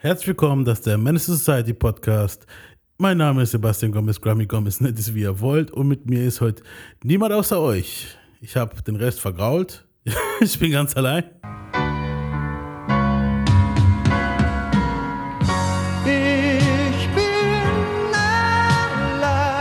Herzlich willkommen, das ist der Menace Society Podcast. Mein Name ist Sebastian Gomez, Grammy Gomez, nennt es wie ihr wollt. Und mit mir ist heute niemand außer euch. Ich habe den Rest vergrault. ich bin ganz allein. Ich bin allein.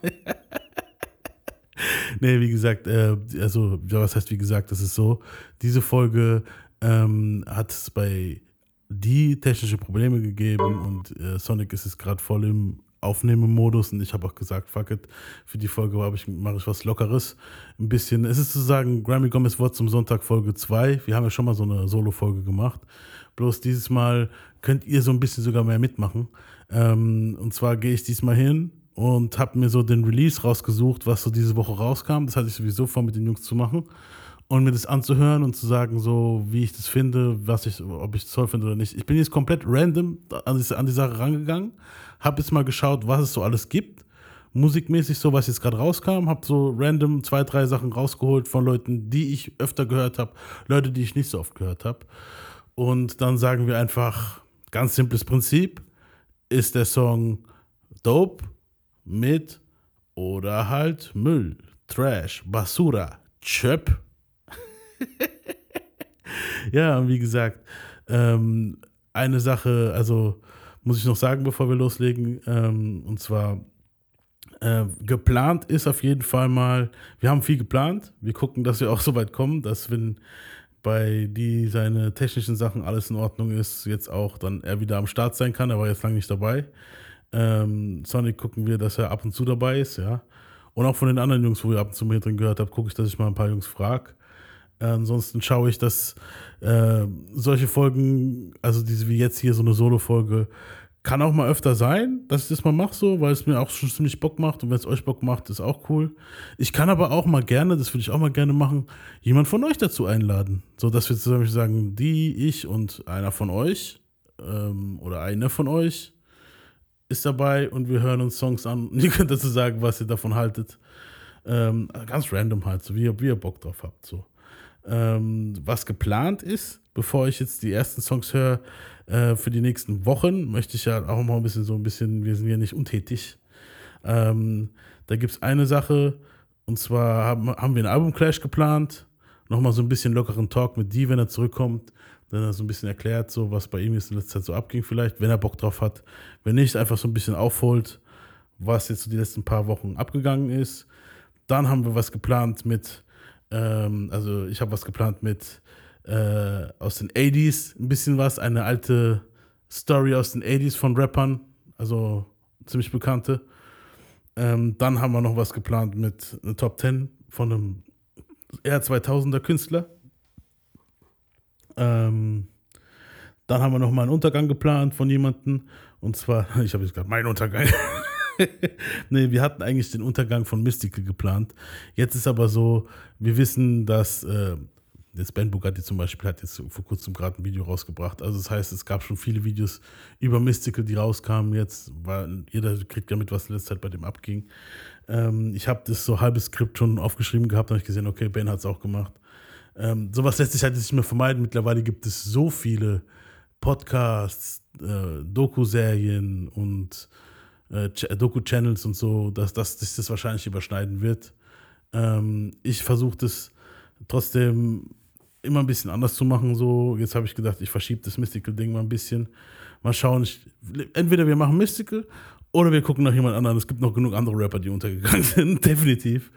nee, wie gesagt, äh, also, ja, was heißt wie gesagt, das ist so. Diese Folge ähm, hat es bei die technische Probleme gegeben und äh, Sonic ist es gerade voll im Aufnehmemodus und ich habe auch gesagt, fuck it, für die Folge ich, mache ich was Lockeres. Ein bisschen, es ist sozusagen Grammy Gomez Wort zum Sonntag Folge 2. Wir haben ja schon mal so eine Solo-Folge gemacht. Bloß dieses Mal könnt ihr so ein bisschen sogar mehr mitmachen. Ähm, und zwar gehe ich diesmal hin und habe mir so den Release rausgesucht, was so diese Woche rauskam. Das hatte ich sowieso vor, mit den Jungs zu machen und mir das anzuhören und zu sagen, so wie ich das finde, was ich, ob ich es toll finde oder nicht. Ich bin jetzt komplett random an die, an die Sache rangegangen, habe jetzt mal geschaut, was es so alles gibt, musikmäßig so, was jetzt gerade rauskam, habe so random zwei, drei Sachen rausgeholt von Leuten, die ich öfter gehört habe, Leute, die ich nicht so oft gehört habe. Und dann sagen wir einfach, ganz simples Prinzip, ist der Song Dope mit oder halt Müll, Trash, Basura, Chöp ja, wie gesagt, ähm, eine Sache, also muss ich noch sagen, bevor wir loslegen, ähm, und zwar äh, geplant ist auf jeden Fall mal, wir haben viel geplant, wir gucken, dass wir auch so weit kommen, dass wenn bei die seine technischen Sachen alles in Ordnung ist, jetzt auch dann er wieder am Start sein kann, er war jetzt lange nicht dabei. Ähm, Sonic gucken wir, dass er ab und zu dabei ist, ja. Und auch von den anderen Jungs, wo ihr ab und zu mit drin gehört habt, gucke ich, dass ich mal ein paar Jungs frage. Ansonsten schaue ich, dass äh, solche Folgen, also diese wie jetzt hier so eine Solo-Folge, kann auch mal öfter sein, dass ich das mal mache, so, weil es mir auch schon ziemlich Bock macht und wenn es euch Bock macht, ist auch cool. Ich kann aber auch mal gerne, das würde ich auch mal gerne machen, jemand von euch dazu einladen. So dass wir zusammen sagen, die, ich und einer von euch ähm, oder eine von euch ist dabei und wir hören uns Songs an und ihr könnt dazu sagen, was ihr davon haltet. Ähm, ganz random halt, so wie, wie ihr Bock drauf habt. So ähm, was geplant ist, bevor ich jetzt die ersten Songs höre äh, für die nächsten Wochen, möchte ich ja auch mal ein bisschen so ein bisschen, wir sind ja nicht untätig. Ähm, da gibt es eine Sache, und zwar haben, haben wir einen Album-Clash geplant. Nochmal so ein bisschen lockeren Talk mit die, wenn er zurückkommt. Dann er so ein bisschen erklärt, so was bei ihm jetzt in letzter Zeit so abging, vielleicht, wenn er Bock drauf hat. Wenn nicht, einfach so ein bisschen aufholt, was jetzt so die letzten paar Wochen abgegangen ist. Dann haben wir was geplant mit ähm, also ich habe was geplant mit äh, aus den 80s, ein bisschen was, eine alte Story aus den 80s von Rappern, also ziemlich bekannte. Ähm, dann haben wir noch was geplant mit einer Top 10 von einem eher 2000er Künstler. Ähm, dann haben wir noch mal einen Untergang geplant von jemandem. Und zwar, ich habe jetzt gerade meinen Untergang. nee, wir hatten eigentlich den Untergang von Mystical geplant. Jetzt ist aber so, wir wissen, dass äh, jetzt Ben Bugatti zum Beispiel hat jetzt vor kurzem gerade ein Video rausgebracht. Also das heißt, es gab schon viele Videos über Mystical, die rauskamen jetzt, weil jeder kriegt ja mit, was in letzter Zeit bei dem abging. Ähm, ich habe das so halbes Skript schon aufgeschrieben gehabt, habe ich gesehen, okay, Ben hat es auch gemacht. Ähm, sowas lässt sich halt nicht mehr vermeiden. Mittlerweile gibt es so viele Podcasts, äh, Doku-Serien und äh, Doku-Channels und so, dass, dass sich das wahrscheinlich überschneiden wird. Ähm, ich versuche das trotzdem immer ein bisschen anders zu machen. So, jetzt habe ich gedacht, ich verschiebe das Mystical-Ding mal ein bisschen. Mal schauen. Ich, entweder wir machen Mystical oder wir gucken nach jemand anderen. Es gibt noch genug andere Rapper, die untergegangen sind, definitiv.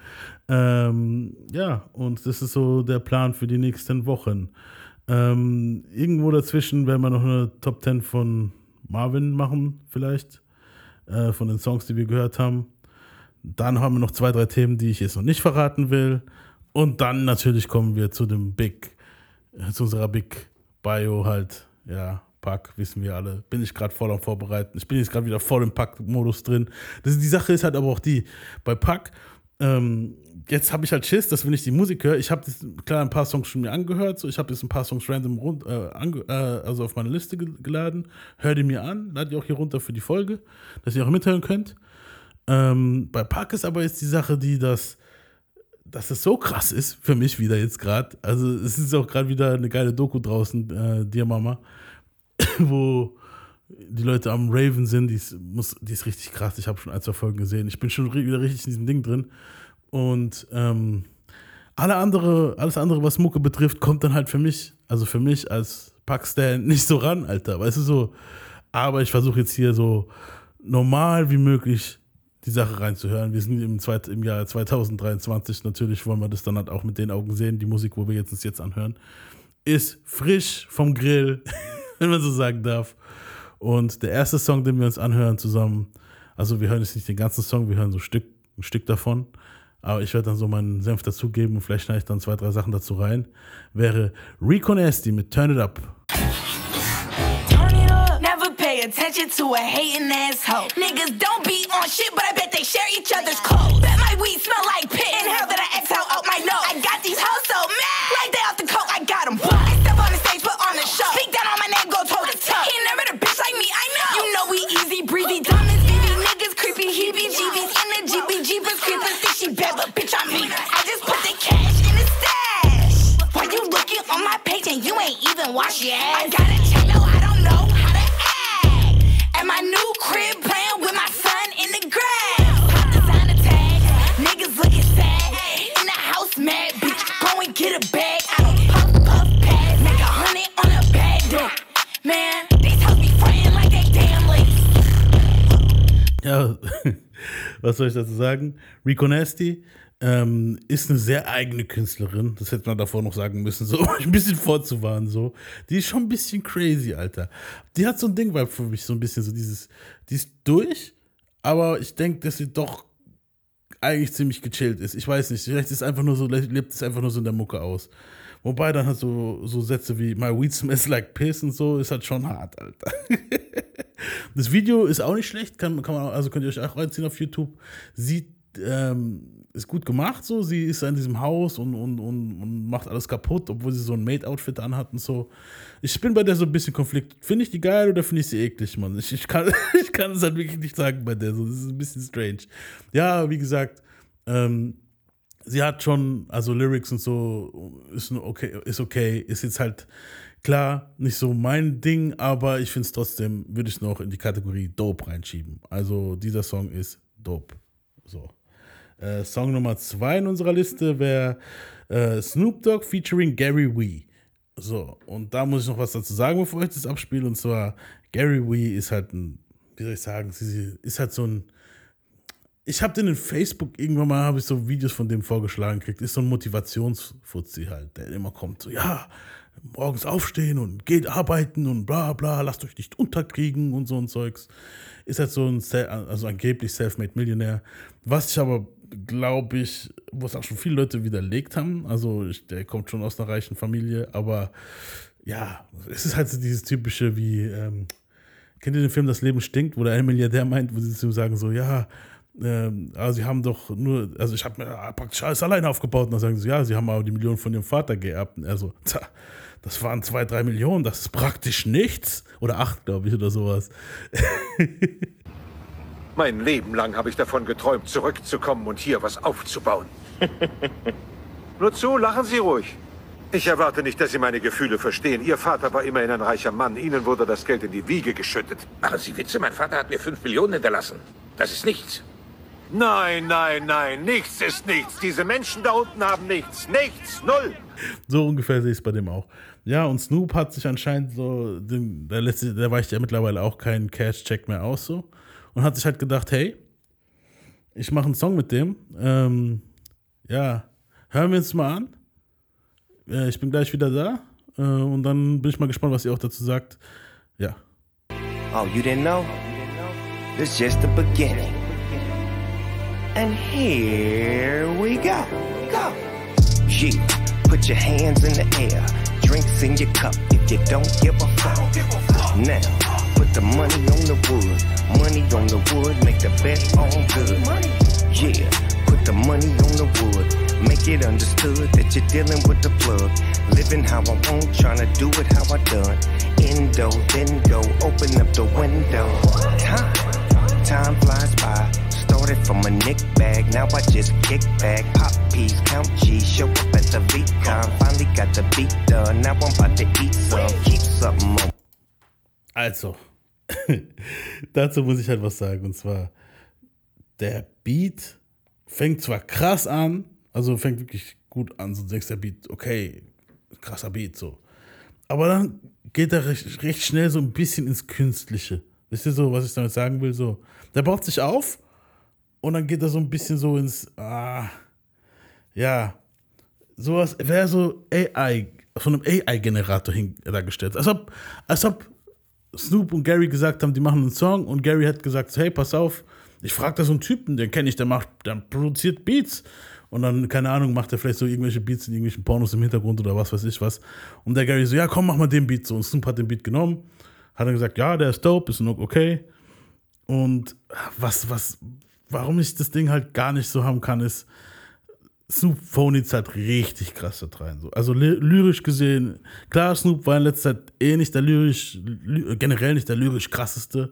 Ähm, ja, und das ist so der Plan für die nächsten Wochen. Ähm, irgendwo dazwischen werden wir noch eine Top 10 von Marvin machen, vielleicht. Äh, von den Songs, die wir gehört haben. Dann haben wir noch zwei, drei Themen, die ich jetzt noch nicht verraten will. Und dann natürlich kommen wir zu dem Big, äh, zu unserer Big Bio halt. Ja, Pack, wissen wir alle. Bin ich gerade voll am Vorbereiten. Ich bin jetzt gerade wieder voll im Pack-Modus drin. Das, die Sache ist halt aber auch die, bei Pack, ähm, jetzt habe ich halt Schiss, dass wenn ich die Musik höre, ich habe klar ein paar Songs schon mir angehört, so ich habe jetzt ein paar Songs random rund, äh, äh, also auf meine Liste geladen, hör die mir an, lade die auch hier runter für die Folge, dass ihr auch mithören könnt. Ähm, bei Park ist aber jetzt die Sache, die das, dass es so krass ist für mich wieder jetzt gerade. Also es ist auch gerade wieder eine geile Doku draußen, äh, Dear Mama, wo die Leute am Raven sind, die ist, muss, die ist richtig krass. Ich habe schon ein, zwei Folgen gesehen. Ich bin schon wieder richtig in diesem Ding drin. Und ähm, alle andere, alles andere, was Mucke betrifft, kommt dann halt für mich, also für mich als Packstan nicht so ran, Alter. Weißt du so? Aber ich versuche jetzt hier so normal wie möglich die Sache reinzuhören. Wir sind im, zweit, im Jahr 2023, natürlich wollen wir das dann halt auch mit den Augen sehen. Die Musik, wo wir jetzt uns jetzt anhören, ist frisch vom Grill, wenn man so sagen darf. Und der erste Song, den wir uns anhören zusammen, also wir hören jetzt nicht den ganzen Song, wir hören so ein Stück, ein Stück davon. Aber ich werde dann so meinen Senf dazugeben und vielleicht schneide ich dann zwei, drei Sachen dazu rein. Wäre Rico Nasty mit Turn It Up. pay attention to a hating asshole. Niggas don't be on shit, but I bet they share each other's clothes. Bet my weed smell like piss. Inhale that I exhale out my nose. I got these hoes wash your ass? I just put the cash in the stash. Why you looking on my page and you ain't even washed yet? I got a no, I don't know how to act. At my new crib, playing Ja, was soll ich dazu sagen? Rico Nasty ähm, ist eine sehr eigene Künstlerin. Das hätte man davor noch sagen müssen, so ein bisschen vorzuwarnen. So. Die ist schon ein bisschen crazy, Alter. Die hat so ein Ding, weil für mich so ein bisschen so dieses, die ist durch, aber ich denke, dass sie doch eigentlich ziemlich gechillt ist. Ich weiß nicht, vielleicht ist einfach nur so, lebt es einfach nur so in der Mucke aus. Wobei dann hat so, so Sätze wie My weed smells like piss und so, ist halt schon hart, Alter. das Video ist auch nicht schlecht, kann, kann man, also könnt ihr euch auch reinziehen auf YouTube. Sieht, ähm, ist gut gemacht so. Sie ist in diesem Haus und, und, und, und macht alles kaputt, obwohl sie so ein Maid-Outfit anhat und so. Ich bin bei der so ein bisschen Konflikt. Finde ich die geil oder finde ich sie eklig, Mann? Ich, ich, kann, ich kann es halt wirklich nicht sagen bei der. So. Das ist ein bisschen strange. Ja, wie gesagt, ähm, sie hat schon, also Lyrics und so, ist okay, ist okay, ist jetzt halt klar nicht so mein Ding, aber ich finde es trotzdem, würde ich noch in die Kategorie Dope reinschieben. Also dieser Song ist Dope. So. Äh, Song Nummer zwei in unserer Liste wäre äh, Snoop Dogg featuring Gary Wee. So, und da muss ich noch was dazu sagen, bevor ich das abspiele. Und zwar, Gary Wee ist halt ein, wie soll ich sagen, ist halt so ein, ich habe den in Facebook irgendwann mal, habe ich so Videos von dem vorgeschlagen gekriegt. Ist so ein Motivationsfuzzi halt, der immer kommt, so, ja, morgens aufstehen und geht arbeiten und bla bla, lasst euch nicht unterkriegen und so ein Zeugs. Ist halt so ein, also angeblich Selfmade Millionär. Was ich aber, glaube ich, wo es auch schon viele Leute widerlegt haben. Also ich, der kommt schon aus einer reichen Familie, aber ja, es ist halt so dieses typische wie, ähm, kennt ihr den Film Das Leben stinkt, wo der ein Milliardär meint, wo sie zu ihm sagen so, ja, ähm, aber sie haben doch nur, also ich habe mir praktisch alles alleine aufgebaut. Und dann sagen sie, ja, sie haben aber die Millionen von ihrem Vater geerbt. Und er so, tja, das waren zwei, drei Millionen, das ist praktisch nichts. Oder acht, glaube ich, oder sowas. Mein Leben lang habe ich davon geträumt, zurückzukommen und hier was aufzubauen. Nur zu, lachen Sie ruhig. Ich erwarte nicht, dass Sie meine Gefühle verstehen. Ihr Vater war immerhin ein reicher Mann. Ihnen wurde das Geld in die Wiege geschüttet. Machen Sie Witze, mein Vater hat mir fünf Millionen hinterlassen. Das ist nichts. Nein, nein, nein, nichts ist nichts. Diese Menschen da unten haben nichts. Nichts, null. So ungefähr sehe ich es bei dem auch. Ja, und Snoop hat sich anscheinend so, letzte, der weicht ja mittlerweile auch keinen Cash-Check mehr aus so. Und hat sich halt gedacht, hey, ich mache einen Song mit dem. Ähm, ja, hören wir uns mal an. Äh, ich bin gleich wieder da. Äh, und dann bin ich mal gespannt, was ihr auch dazu sagt. Ja. Oh, you didn't know? Is just the beginning. And here we go. Go. Yeah, put your hands in the air. Drinks in your cup if you don't give a fuck. Now, put the money on the wood. Money on the wood, make the bet on good. Yeah, put the money on the wood. Make it understood that you're dealing with the plug. Living how I want, trying to do it how I done. Endo, then go, open up the window. Time, time flies by. From a nick bag, now I just kick back. Pop peas, count G, show up at the VCon. Finally got the beat done, now I'm about to eat some. Keep something on. Also, dazu muss ich halt was sagen. Und zwar, der Beat fängt zwar krass an, also fängt wirklich gut an. So denkst der Beat, okay, krasser Beat, so. Aber dann geht er recht, recht schnell so ein bisschen ins Künstliche. Wisst ihr so, was ich damit sagen will? So, der baut sich auf und dann geht er so ein bisschen so ins, ah, ja, sowas wäre so AI, von einem AI-Generator dargestellt. Als ob, als ob Snoop und Gary gesagt haben, die machen einen Song und Gary hat gesagt, hey, pass auf, ich frage da so einen Typen, den kenne ich, der macht, der produziert Beats. Und dann, keine Ahnung, macht er vielleicht so irgendwelche Beats in irgendwelchen Pornos im Hintergrund oder was weiß ich was. Und der Gary so, ja, komm, mach mal den Beat so. Und Snoop hat den Beat genommen, hat dann gesagt, ja, der ist dope, ist okay. Und was, was, warum ich das Ding halt gar nicht so haben kann, ist, Snoop phonies halt richtig krass da rein. So. Also ly lyrisch gesehen, klar, Snoop war in letzter Zeit eh nicht der lyrisch, ly generell nicht der lyrisch krasseste,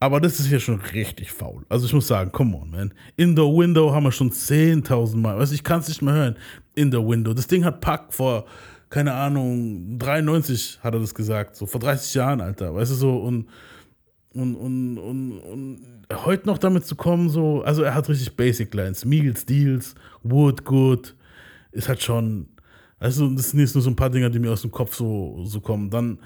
aber das ist hier schon richtig faul. Also ich muss sagen, come on, man. In the Window haben wir schon 10.000 Mal. Weißt, ich kann es nicht mehr hören. In the Window. Das Ding hat Pack vor, keine Ahnung, 93 hat er das gesagt. So vor 30 Jahren, Alter. Weißt du so, und, und, und, und, und heute noch damit zu kommen, so, also er hat richtig Basic Lines. Meals, Deals, Wood, Good. Ist halt schon, also das sind jetzt nur so ein paar Dinger, die mir aus dem Kopf so, so kommen. Dann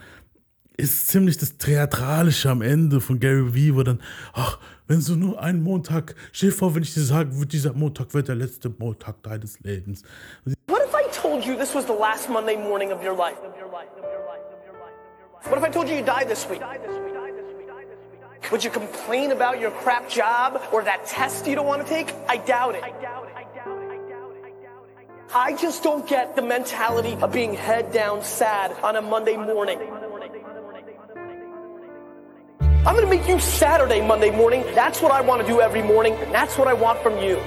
ist ziemlich das Theatralische am Ende von Gary Vee, wo dann, ach, wenn so nur ein Montag, stell dir vor, wenn ich dir sage, dieser Montag wird der letzte Montag deines Lebens. What if I told you this was the last Monday morning of your life? What if I told you you died this week? Would you complain about your crap job or that test you don't want to take? I doubt it. I doubt it. I just don't get the mentality of being head down sad on a Monday morning. I'm gonna make you Saturday, Monday morning. That's what I wanna do every morning. That's what I want from you.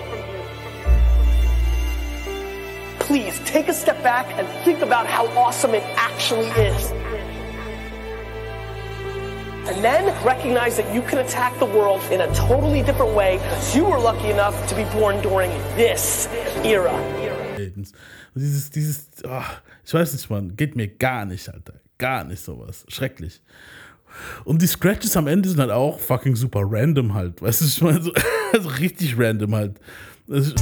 Please take a step back and think about how awesome it actually is. And then recognize that you can attack the world in a totally different way because you were lucky enough to be born during this era. Lebens. Und dieses, dieses, ach, ich weiß nicht, man, geht mir gar nicht, Alter. Gar nicht sowas. Schrecklich. Und die Scratches am Ende sind halt auch fucking super random halt. Weißt du, ich meine, so, also richtig random halt. Das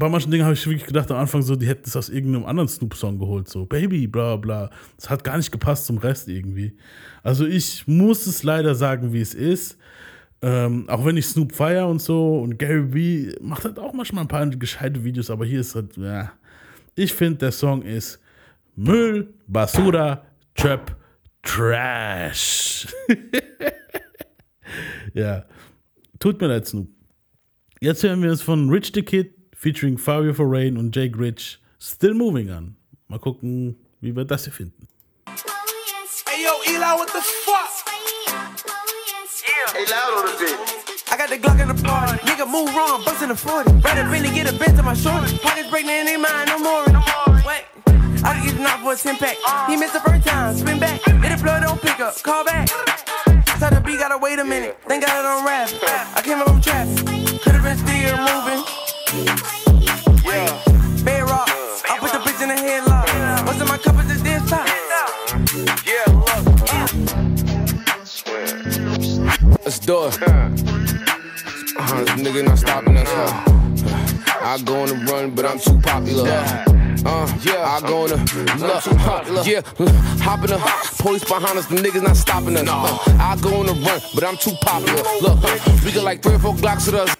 bei manchen Dingen habe ich wirklich gedacht am Anfang so, die hätten es aus irgendeinem anderen Snoop-Song geholt, so Baby, bla bla. Das hat gar nicht gepasst zum Rest irgendwie. Also ich muss es leider sagen, wie es ist. Ähm, auch wenn ich Snoop feier und so und Gary Vee macht halt auch manchmal ein paar gescheite Videos, aber hier ist halt, ja. Ich finde, der Song ist Müll, Basura, Trap, Trash. ja. Tut mir leid, Snoop. Jetzt hören wir es von Rich the Kid featuring Fabio Forain und Jake Rich Still Moving an. Mal gucken, wie wir das hier finden. Hey yo, Eli, what the fuck? Hey, loud on the bit. I got the Glock in the party. Nigga, move wrong, bust in the 40. Rather really get a bend to my shorty. Pockets pregnant, ain't mine, no more. Wait. I can get the knock for a 10 pack. He missed the first time, spin back. Hit the plug, don't pick up, call back. Tell the beat, gotta wait a minute. Thank God I don't rap. I came up from traffic. Could've been still moving. Bed rock. I put the bitch in the headlock. What's in my cup is this this top? Yeah, look. Let's do it. Uh, this nigga not stopping us. Huh? I go on the run, but I'm too popular. Uh, yeah, I go on the look, huh, yeah, hop in the police behind us, the niggas not stopping us. Uh, I go on the run, but I'm too popular. Look, huh, we got like three or four Glocks with us.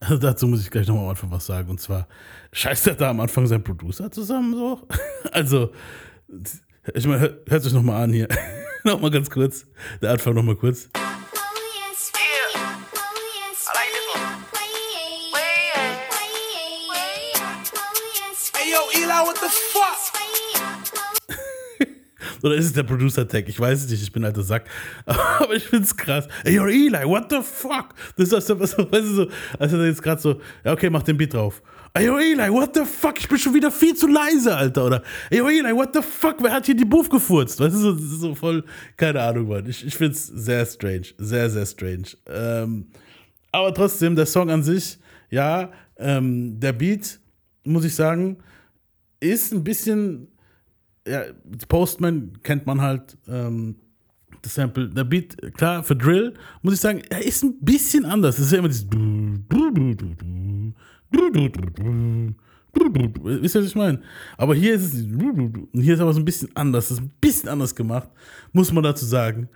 Also dazu muss ich gleich nochmal am Anfang was sagen. Und zwar scheißt er da am Anfang seinen Producer zusammen so. Also, ich meine, hört, hört sich nochmal an hier. nochmal ganz kurz. Der Anfang nochmal kurz. Oder ist es der Producer-Tag? Ich weiß es nicht, ich bin alter Sack. Aber ich find's krass. Ey, yo, Eli, what the fuck? Das ist so, was, weißt du, so, als er jetzt gerade so, ja, okay, mach den Beat drauf. Ey, yo, Eli, what the fuck? Ich bin schon wieder viel zu leise, Alter. Oder, ey, yo, Eli, what the fuck? Wer hat hier die Buff gefurzt? Weißt du, so, so voll, keine Ahnung, Mann. Ich, ich find's sehr strange. Sehr, sehr strange. Ähm, aber trotzdem, der Song an sich, ja, ähm, der Beat, muss ich sagen, ist ein bisschen, ja, Postman kennt man halt, ähm, das Sample, der Beat, klar, für Drill, muss ich sagen, er ist ein bisschen anders. Es ist ja immer dieses. Wisst ihr, was ich meine? Aber hier ist es. Hier ist aber so ein bisschen anders. Das ist ein bisschen anders gemacht, muss man dazu sagen.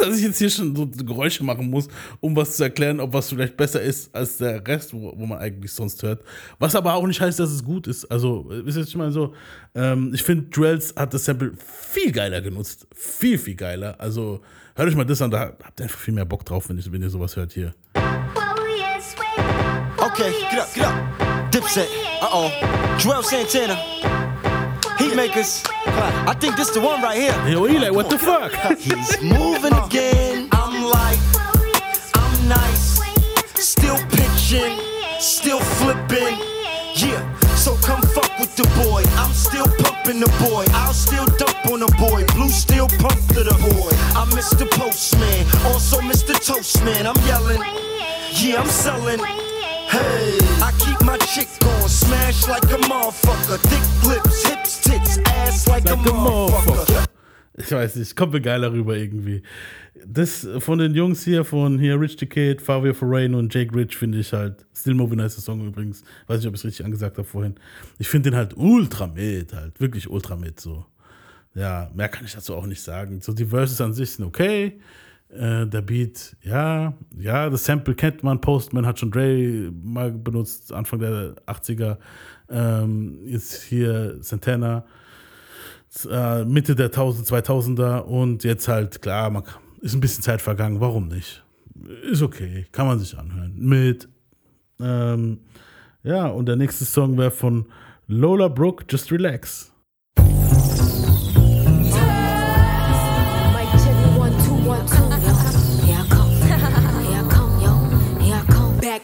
Dass ich jetzt hier schon so Geräusche machen muss, um was zu erklären, ob was vielleicht besser ist als der Rest, wo, wo man eigentlich sonst hört. Was aber auch nicht heißt, dass es gut ist. Also, was ich meine? So, ähm, ich finde, Drells hat das Sample viel geiler genutzt. Viel, viel geiler. Also, hört euch mal das an, da habt ihr einfach viel mehr Bock drauf, wenn, ich, wenn ihr sowas hört hier. Okay, get up, get up. Dipset. Uh oh. Joel Santana. Heatmakers. I think this the one right here. Yo, Eli, what the fuck? He's moving again. I'm like, I'm nice. Still pitching, still flipping. Yeah, so come fuck with the boy. I'm still pumping the boy. I'll still dump on the boy. Blue still pump to the boy. I'm Mr. Postman, also Mr. Toastman. I'm yelling. Yeah, I'm selling. Hey, I keep my chick on, smash like a motherfucker. Thick lips, hips, tits, ass like, a motherfucker. Ich weiß nicht, kommt mir geiler rüber irgendwie. Das von den Jungs hier, von hier Rich the Kid, Fabio Forain und Jake Rich finde ich halt, Still Moving heißt der Song übrigens, weiß nicht, ob ich es richtig angesagt habe vorhin. Ich finde den halt ultra mit, halt, wirklich ultra mit, so. Ja, mehr kann ich dazu auch nicht sagen. So, die Verses an sich sind okay, äh, der Beat, ja, ja, das Sample kennt man, Postman hat schon Dre mal benutzt, Anfang der 80er, ähm, ist hier Santana, äh, Mitte der 1000, 2000er und jetzt halt, klar, man, ist ein bisschen Zeit vergangen, warum nicht? Ist okay, kann man sich anhören. Mit, ähm, ja, und der nächste Song wäre von Lola Brooke, Just Relax.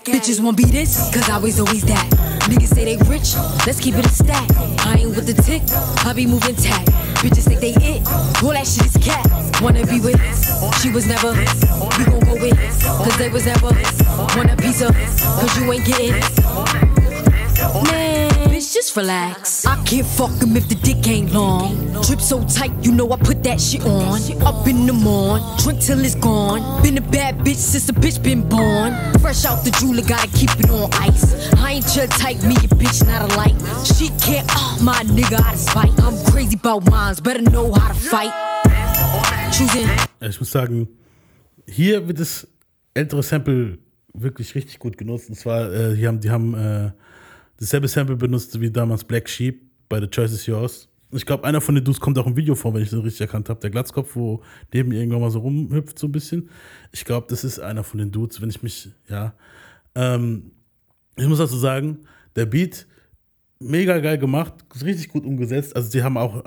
Bitches won't be this, cause I was always that. Niggas say they rich, let's keep it a stack. I ain't with the tick, I be moving tack. Bitches think they it, all that shit is cat. Wanna be with, she was never. We gon' go with, cause they was never. Want a of, cause you ain't getting. Man, just relax. I can't fuck him if the dick ain't long. Drip so tight, you know I put that shit on. Up in the morn, drink till it's gone. Been a bad bitch since the bitch been born. Fresh out the jeweler, gotta keep it on ice. I ain't your type, me a bitch, not a light. She can't, oh my nigga, out of spite. I'm crazy about mines, better know how to fight. Choosing. Ich muss sagen, hier wird das ältere Sample wirklich richtig gut genutzt. Und zwar, äh, die haben, die haben äh, dasselbe Sample benutzt wie damals Black Sheep bei The Choice is Yours. Ich glaube, einer von den Dudes kommt auch im Video vor, wenn ich das richtig erkannt habe. Der Glatzkopf, wo neben mir irgendwann mal so rumhüpft, so ein bisschen. Ich glaube, das ist einer von den Dudes, wenn ich mich, ja. Ähm, ich muss dazu sagen, der Beat, mega geil gemacht, richtig gut umgesetzt. Also, die haben auch,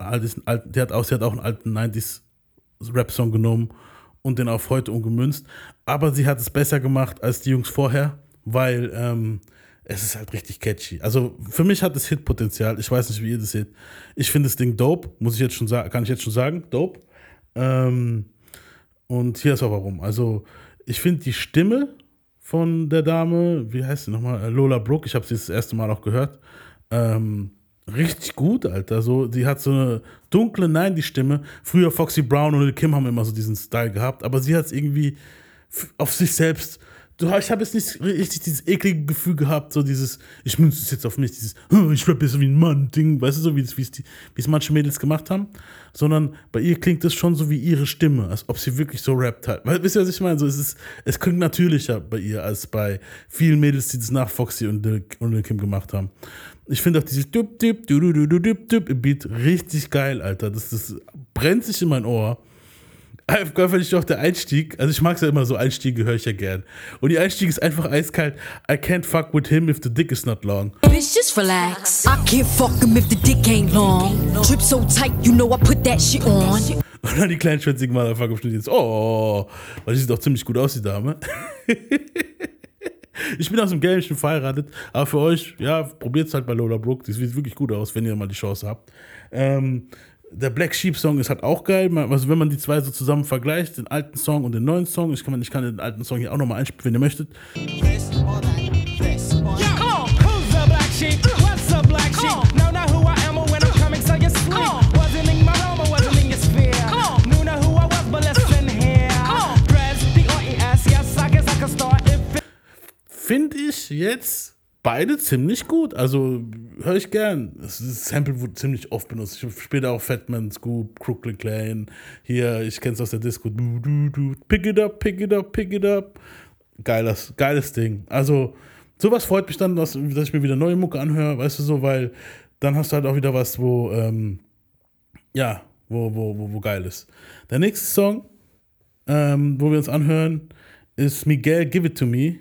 die hat auch, sie hat auch einen alten 90s Rap-Song genommen und den auf heute umgemünzt. Aber sie hat es besser gemacht als die Jungs vorher, weil ähm, es ist halt richtig catchy. Also für mich hat es Hitpotenzial. Ich weiß nicht, wie ihr das seht. Ich finde das Ding dope, muss ich jetzt schon sagen, kann ich jetzt schon sagen, dope. Ähm, und hier ist auch warum. Also ich finde die Stimme von der Dame, wie heißt sie nochmal, Lola Brooke, ich habe sie das erste Mal auch gehört, ähm, richtig gut, Alter. So, die hat so eine dunkle 90-Stimme. Früher Foxy Brown und Kim haben immer so diesen Style gehabt, aber sie hat es irgendwie auf sich selbst. Du, ich habe jetzt nicht richtig dieses eklige Gefühl gehabt, so dieses, ich münze es jetzt auf mich, dieses, ich rappe jetzt wie ein Mann-Ding, weißt du, so wie es, wie es, die, wie es manche Mädels gemacht haben, sondern bei ihr klingt es schon so wie ihre Stimme, als ob sie wirklich so rappt hat. Wisst ihr, was ich meine? So, es, ist, es klingt natürlicher bei ihr als bei vielen Mädels, die das nach Foxy und und Lil Kim gemacht haben. Ich finde auch dieses du, du, du, Dup, Dup im Beat richtig geil, Alter. Das, das brennt sich in mein Ohr. Einfach nicht auch der Einstieg. Also ich mag es ja immer so, Einstiege höre ich ja gern. Und die Einstieg ist einfach eiskalt. I can't fuck with him if the dick is not long. Bitch, just relax. I can't fuck him if the dick ain't long. Drip so tight, you know I put that shit on. Und dann die kleinen schwänzigen Motherfucker im Studio jetzt, oh, weil die sieht doch ziemlich gut aus, die Dame. Ich bin aus dem Game schon verheiratet, aber für euch, ja, probiert es halt bei Lola Brooke. Das sieht wirklich gut aus, wenn ihr mal die Chance habt. Ähm, der Black Sheep Song ist halt auch geil. Also wenn man die zwei so zusammen vergleicht, den alten Song und den neuen Song, ich kann, ich kann den alten Song hier auch nochmal einspielen, wenn ihr möchtet. Finde ich jetzt beide ziemlich gut. Also höre ich gern. Das Sample wurde ziemlich oft benutzt. Ich spiele auch Fatman, Scoop, Crooklyn Clan. Hier, ich kenne es aus der Disco. Du, du, du. Pick it up, pick it up, pick it up. Geiles, geiles Ding. Also, sowas freut mich dann, dass, dass ich mir wieder neue Mucke anhöre, weißt du so, weil dann hast du halt auch wieder was, wo, ähm, ja, wo, wo, wo, wo geil ist. Der nächste Song, ähm, wo wir uns anhören, ist Miguel Give It To Me.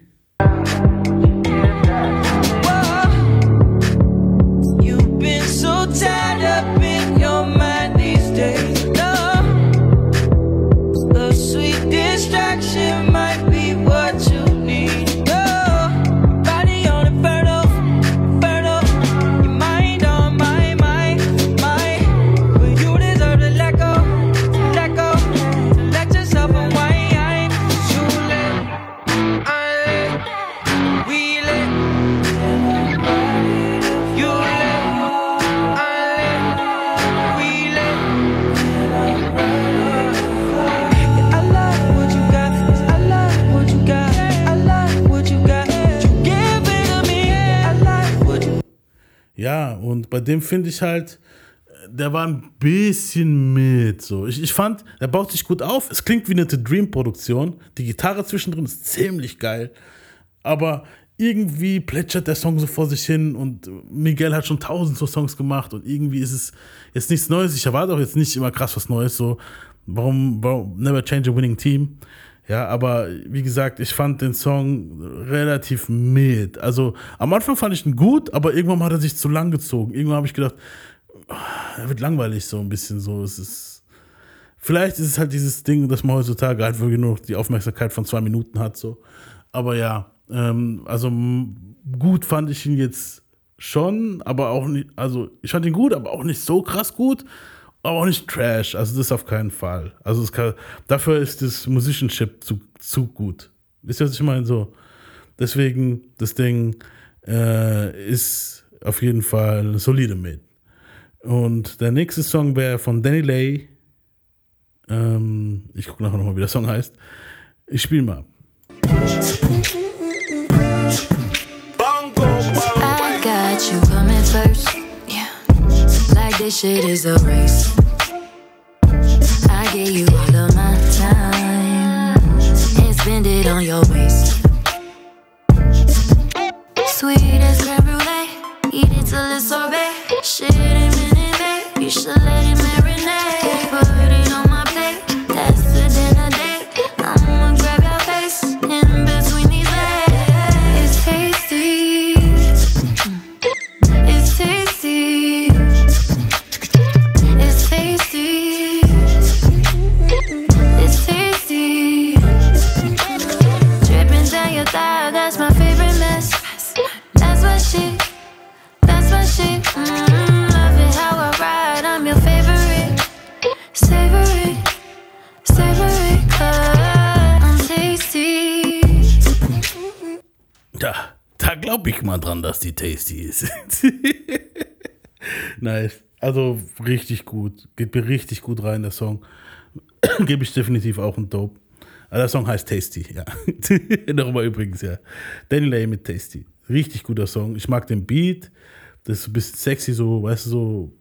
Bei dem finde ich halt, der war ein bisschen mit. So. Ich, ich fand, der baut sich gut auf. Es klingt wie eine The Dream-Produktion. Die Gitarre zwischendrin ist ziemlich geil. Aber irgendwie plätschert der Song so vor sich hin und Miguel hat schon tausend so Songs gemacht und irgendwie ist es jetzt nichts Neues. Ich erwarte auch jetzt nicht immer krass was Neues. So, warum, warum never change a winning team? Ja, aber wie gesagt, ich fand den Song relativ mit. Also am Anfang fand ich ihn gut, aber irgendwann hat er sich zu lang gezogen. Irgendwann habe ich gedacht, er wird langweilig so ein bisschen so. Es ist vielleicht ist es halt dieses Ding, dass man heutzutage halt wirklich nur die Aufmerksamkeit von zwei Minuten hat so. Aber ja, ähm, also gut fand ich ihn jetzt schon, aber auch nicht, also ich fand ihn gut, aber auch nicht so krass gut, aber auch nicht Trash. Also das auf keinen Fall. Also kann, dafür ist das Musicianship zu, zu gut. Wisst ihr, was ich meine? So. Deswegen, das Ding äh, ist auf jeden Fall solide mit. Und der nächste Song wäre von Danny Lay. Ähm, ich gucke nachher nochmal, wie der Song heißt. Ich spiele mal. I got you coming first. This shit is a race. I give you all of my time and spend it on your waist. Sweet as die ist. nice. Also richtig gut. Geht mir richtig gut rein, der Song. Gebe ich definitiv auch ein Dope. Aber der Song heißt Tasty, ja. Darüber übrigens, ja. Danny Lay mit Tasty. Richtig guter Song. Ich mag den Beat. Das ist ein bisschen sexy, so, weißt du, so.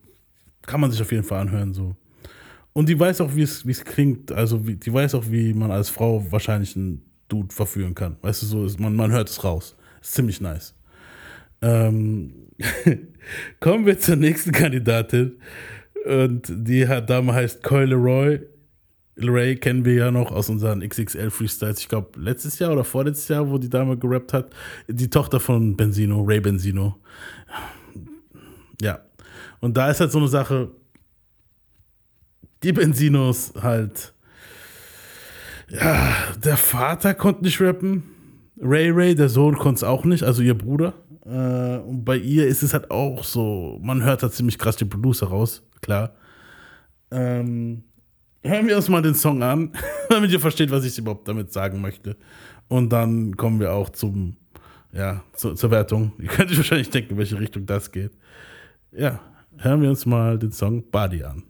Kann man sich auf jeden Fall anhören, so. Und die weiß auch, wie es wie es klingt. Also, wie, die weiß auch, wie man als Frau wahrscheinlich einen Dude verführen kann. Weißt du, so, ist, man, man hört es raus. Ist ziemlich nice. Ähm, kommen wir zur nächsten Kandidatin. Und die Dame heißt Coy Leroy. Leray kennen wir ja noch aus unseren XXL Freestyles. Ich glaube, letztes Jahr oder vorletztes Jahr, wo die Dame gerappt hat. Die Tochter von Benzino, Ray Benzino. Ja. Und da ist halt so eine Sache, die Benzinos halt, ja, der Vater konnte nicht rappen. Ray Ray, der Sohn, konnte es auch nicht, also ihr Bruder. Äh, und bei ihr ist es halt auch so, man hört da ziemlich krass die Producer raus, klar. Ähm, hören wir uns mal den Song an, damit ihr versteht, was ich überhaupt damit sagen möchte. Und dann kommen wir auch zum, ja, zu, zur Wertung. Ihr könnt euch wahrscheinlich denken, in welche Richtung das geht. Ja, hören wir uns mal den Song Body an.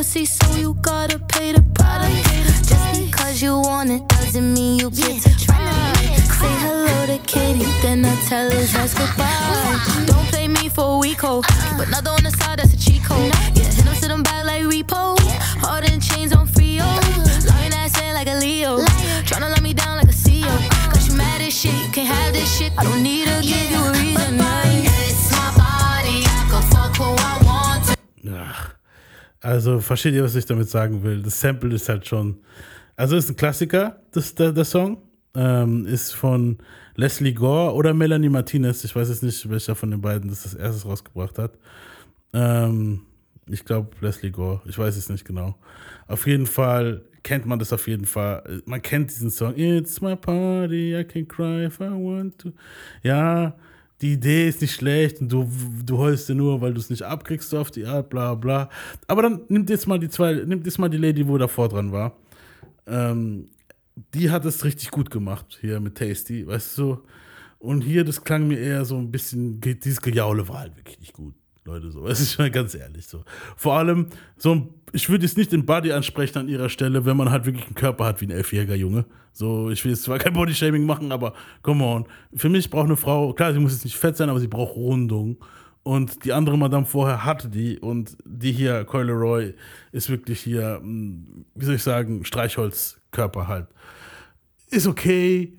Pussy, so you gotta pay the price. Just because you want it doesn't mean you get to try. Say hello to Katie, then I tell her just goodbye. Don't play me for a week, ho. But another on the side, that's a cheat code. Yeah, hit them, sit them back like repo. Hard in chains on Frio. Lying ass in like a Leo. Tryna let me down like a CEO. Cause you mad as shit, you can't have this shit. I don't need to give you a reason. Also versteht ihr, was ich damit sagen will? Das Sample ist halt schon. Also ist ein Klassiker, das, der, der Song. Ähm, ist von Leslie Gore oder Melanie Martinez. Ich weiß jetzt nicht, welcher von den beiden das das erstes rausgebracht hat. Ähm, ich glaube Leslie Gore. Ich weiß es nicht genau. Auf jeden Fall kennt man das auf jeden Fall. Man kennt diesen Song. It's my party, I can cry if I want to. Ja, die Idee ist nicht schlecht und du, du heulst dir nur, weil du es nicht abkriegst, so auf die Art, bla bla. Aber dann nimmt jetzt mal die zwei, nimmt jetzt mal die Lady, wo davor dran war. Ähm, die hat es richtig gut gemacht, hier mit Tasty, weißt du. Und hier, das klang mir eher so ein bisschen, dieses Gejaule war halt wirklich nicht gut, Leute, so. Es ist schon ganz ehrlich so. Vor allem, so ein, ich würde jetzt nicht den Body ansprechen an ihrer Stelle, wenn man halt wirklich einen Körper hat wie ein elfjähriger Junge. So, ich will jetzt zwar kein Bodyshaming machen, aber come on. Für mich braucht eine Frau, klar, sie muss jetzt nicht fett sein, aber sie braucht Rundung. Und die andere Madame vorher hatte die und die hier, Coyle Roy, ist wirklich hier, mh, wie soll ich sagen, Streichholzkörper halt. Ist okay.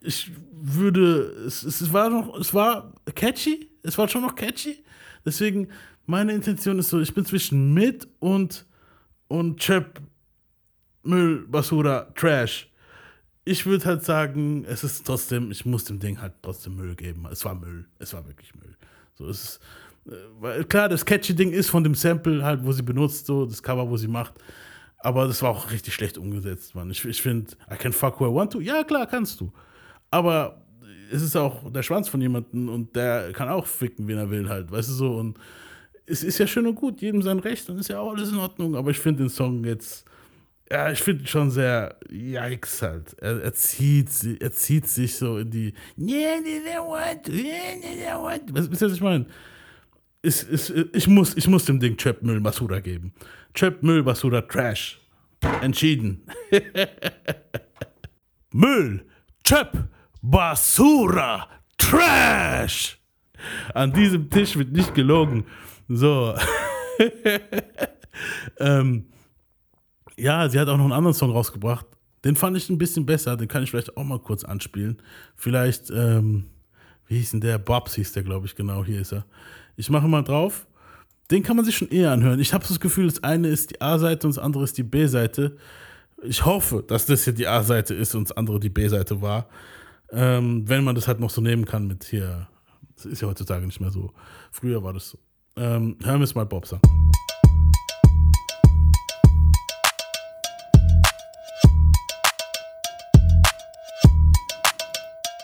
Ich würde, es, es war noch, es war catchy, es war schon noch catchy. Deswegen, meine Intention ist so, ich bin zwischen mit und, und Chip, Müll, Basura, Trash. Ich würde halt sagen, es ist trotzdem, ich muss dem Ding halt trotzdem Müll geben. Es war Müll, es war wirklich Müll. So es ist äh, weil klar, das catchy Ding ist von dem Sample halt, wo sie benutzt, so das Cover, wo sie macht. Aber das war auch richtig schlecht umgesetzt, Mann. Ich, ich finde, I can fuck who I want to. Ja, klar, kannst du. Aber es ist auch der Schwanz von jemandem und der kann auch ficken, wen er will, halt, weißt du so. Und es ist ja schön und gut, jedem sein Recht und ist ja auch alles in Ordnung. Aber ich finde den Song jetzt, ja, ich finde ihn schon sehr, yikes halt. Er, er, zieht, er zieht sich so in die, want to, yeah, they don't want to. Was, wisst ihr, was ich meine? ist, ist, ich, muss, ich muss dem Ding Trap Müll Basura geben. Trap Müll Basura Trash. Entschieden. Müll, Trap, Basura, Trash. An diesem Tisch wird nicht gelogen. So. ähm, ja, sie hat auch noch einen anderen Song rausgebracht. Den fand ich ein bisschen besser. Den kann ich vielleicht auch mal kurz anspielen. Vielleicht, ähm, wie hieß denn der? Bobs hieß der, glaube ich, genau. Hier ist er. Ich mache mal drauf. Den kann man sich schon eher anhören. Ich habe das Gefühl, das eine ist die A-Seite und das andere ist die B-Seite. Ich hoffe, dass das hier die A-Seite ist und das andere die B-Seite war. Ähm, wenn man das halt noch so nehmen kann mit hier. Das ist ja heutzutage nicht mehr so. Früher war das so. Ähm, hören wir es mal Bobs an.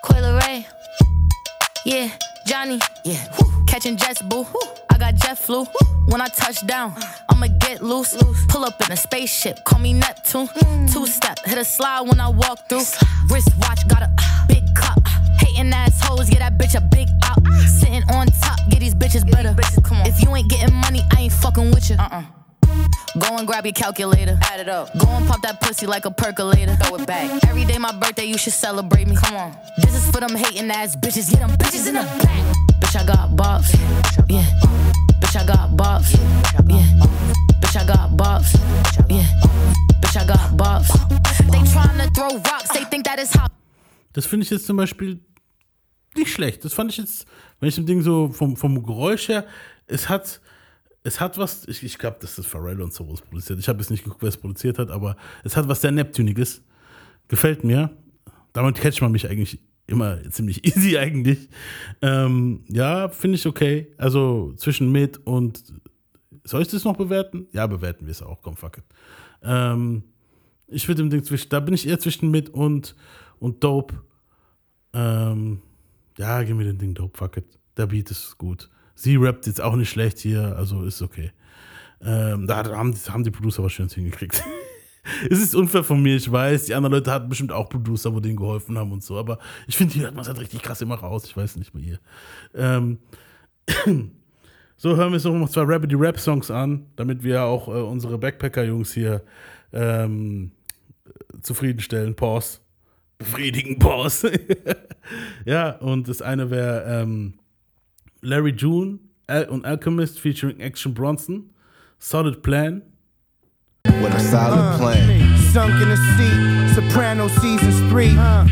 Coil Ray. Yeah, Johnny. Yeah. Catching jets, boo. I got jet flu. When I touch down, I'ma get loose. Pull up in a spaceship, call me Neptune. Two step, hit a slide when I walk through. Wrist watch, got a big cup. Hating assholes, get that bitch a big out. Sitting on top, get these bitches better. If you ain't getting money, I ain't fucking with you. Uh-uh. Go and grab your calculator. Add it up. Go and pop that pussy like a percolator. Throw it back. Every day my birthday, you should celebrate me. Come on. This is for them hating ass bitches. Get them bitches in the back. Bitch, I got bops. Yeah. Bitch, I got bops. Yeah. Bitch, I got bops. Yeah. Bitch, I got bops. They tryna throw rocks. They think that is hot. Das finde ich jetzt zum Beispiel nicht schlecht. Das fand ich jetzt, wenn ich dem Ding so vom, vom Geräusch her, es hat, es hat was, ich, ich glaube, das ist Pharrell und sowas produziert. Ich habe jetzt nicht geguckt, wer es produziert hat, aber es hat was sehr Neptuniges. Gefällt mir. Damit catcht man mich eigentlich immer ziemlich easy eigentlich. Ähm, ja, finde ich okay. Also zwischen mit und soll ich das noch bewerten? Ja, bewerten wir es auch. Komm, fuck it. Ähm, ich würde dem Ding zwischen, da bin ich eher zwischen mit und, und Dope. Ähm, ja, gib mir den Ding Dope, fuck it. Der Beat ist gut. Sie rappt jetzt auch nicht schlecht hier, also ist okay. Ähm, da haben, haben die Producer was Schönes hingekriegt. es ist unfair von mir, ich weiß. Die anderen Leute hatten bestimmt auch Producer, wo denen geholfen haben und so. Aber ich finde, hier hört man es halt richtig krass immer raus. Ich weiß nicht mehr hier. Ähm, so, hören wir uns noch zwei Rabbity Rap Songs an, damit wir auch äh, unsere Backpacker-Jungs hier ähm, zufriedenstellen. Pause. Befriedigen, Pause. ja, und das eine wäre ähm, Larry June Al und Alchemist featuring Action Bronson. Solid Plan. With a solid plan. Sunk in a seat, Soprano seasons three.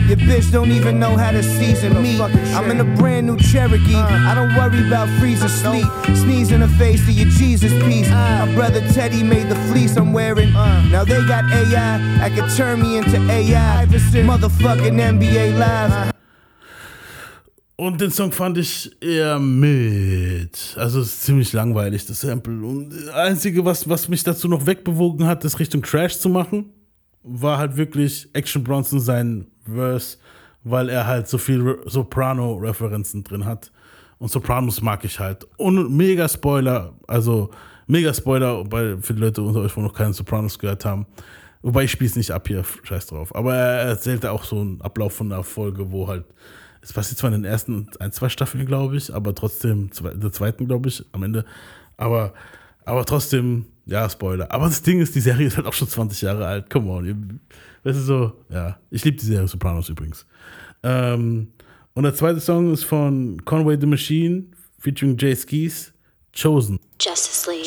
Your bitch don't even know how to season me. I'm in a brand new Cherokee. I don't worry about freezing sleep. Sneeze in the face of your Jesus piece. My brother Teddy made the fleece I'm wearing. Now they got AI, I could turn me into AI. Motherfucking NBA Live. Und den Song fand ich eher mit. Also es ist ziemlich langweilig, das Sample. Und das Einzige, was, was mich dazu noch wegbewogen hat, das Richtung Crash zu machen, war halt wirklich Action Bronson sein Verse, weil er halt so viel Soprano-Referenzen drin hat. Und Sopranos mag ich halt. Und mega Spoiler, also mega Spoiler bei, für die Leute unter euch, wo noch keine Sopranos gehört haben. Wobei ich spiele es nicht ab hier, scheiß drauf. Aber er erzählte auch so einen Ablauf von einer Folge, wo halt es passiert zwar in den ersten ein, zwei Staffeln, glaube ich, aber trotzdem, in der zweiten, glaube ich, am Ende. Aber, aber trotzdem, ja, Spoiler. Aber das Ding ist, die Serie ist halt auch schon 20 Jahre alt. Come on. Das ist so, ja. Ich liebe die Serie Sopranos übrigens. Ähm, und der zweite Song ist von Conway the Machine, featuring Jay Skis, Chosen. Justice League.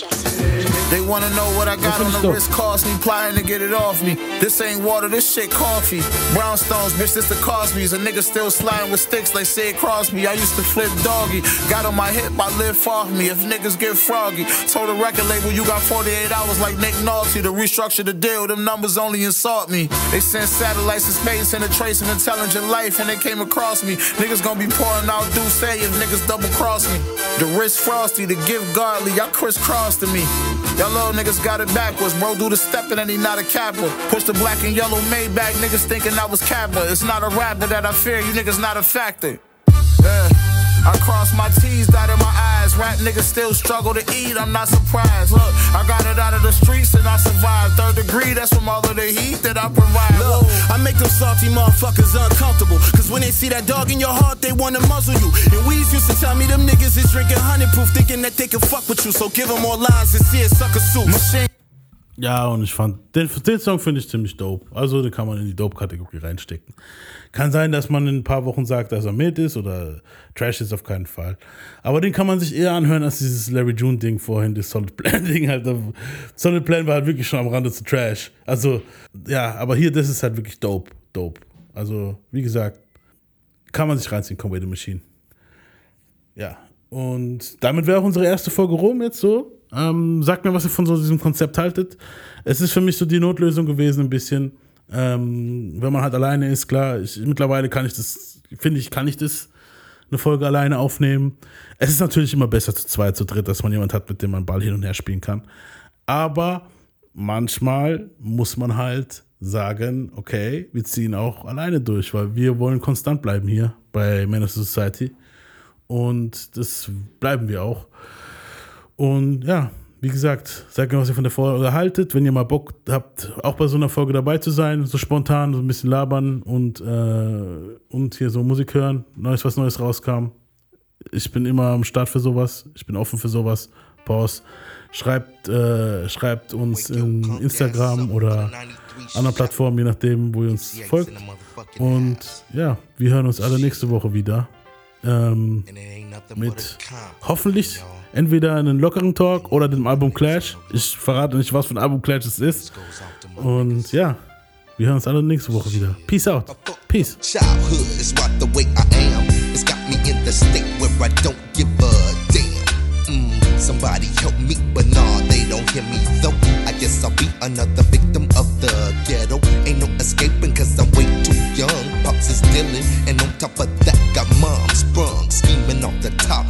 They wanna know what I got on the wrist, cost me, plotting to get it off me. This ain't water, this shit coffee. Brownstones, bitch, this the Cosby's. A nigga still sliding with sticks they like Sid Crosby. I used to flip doggy. Got on my hip, I live far from me. If niggas get froggy, told the record label you got 48 hours like Nick Nolte to restructure the deal. Them numbers only insult me. They sent satellites to space and a trace of intelligent life, and they came across me. Niggas gonna be pouring out do say if niggas double cross me. The wrist frosty, the gift godly, y'all crisscross to me. Y'all little niggas got it backwards, bro. Do the stepping and he not a capper. Push the black and yellow Maybach, niggas thinking I was capper. It's not a rapper that I fear, you niggas not a factor. Yeah. I cross my T's, dotted my eyes. Rap niggas still struggle to eat, I'm not surprised. Look, I got it out of the streets and I survived. Third degree, that's from all of the heat that I provide. Make them salty motherfuckers uncomfortable. Cause when they see that dog in your heart, they wanna muzzle you. And Weez used to tell me them niggas is drinking honey proof, thinking that they can fuck with you. So give them more lines and see it sucker suit. Machine. Ja, und ich fand, den, den Song finde ich ziemlich dope. Also den kann man in die Dope-Kategorie reinstecken. Kann sein, dass man in ein paar Wochen sagt, dass er mit ist oder Trash ist auf keinen Fall. Aber den kann man sich eher anhören als dieses Larry June-Ding vorhin, das Solid Plan-Ding halt. Solid Plan war halt wirklich schon am Rande zu Trash. Also, ja, aber hier, das ist halt wirklich dope, dope. Also, wie gesagt, kann man sich reinziehen, Conway the Machine. Ja, und damit wäre auch unsere erste Folge rum jetzt so. Ähm, sagt mir, was ihr von so diesem Konzept haltet. Es ist für mich so die Notlösung gewesen, ein bisschen. Ähm, wenn man halt alleine ist, klar, ich, mittlerweile kann ich das, finde ich, kann ich das eine Folge alleine aufnehmen. Es ist natürlich immer besser zu zweit, zu dritt, dass man jemand hat, mit dem man Ball hin und her spielen kann. Aber manchmal muss man halt sagen, okay, wir ziehen auch alleine durch, weil wir wollen konstant bleiben hier bei Man of Society. Und das bleiben wir auch. Und ja, wie gesagt, sagt mir, was ihr von der Folge haltet. Wenn ihr mal Bock habt, auch bei so einer Folge dabei zu sein, so spontan, so ein bisschen labern und, äh, und hier so Musik hören, Neues, was Neues rauskam. Ich bin immer am Start für sowas. Ich bin offen für sowas. Pause. Schreibt, äh, schreibt uns in Instagram oder anderen Plattformen, je nachdem, wo ihr uns folgt. Und ja, wir hören uns alle nächste Woche wieder ähm, mit hoffentlich entweder einem lockeren Talk oder dem Album Clash. Ich verrate nicht, was für ein Album Clash es ist. Und ja, wir hören uns alle nächste Woche wieder. Peace out. Peace. Mm, somebody help me, but nah, they don't hear me though. I guess I'll be another victim of the ghetto. Ain't no escaping, cause I'm way too young. Pops is dealing, and I'm top of that, got mom sprung, scheming off the top.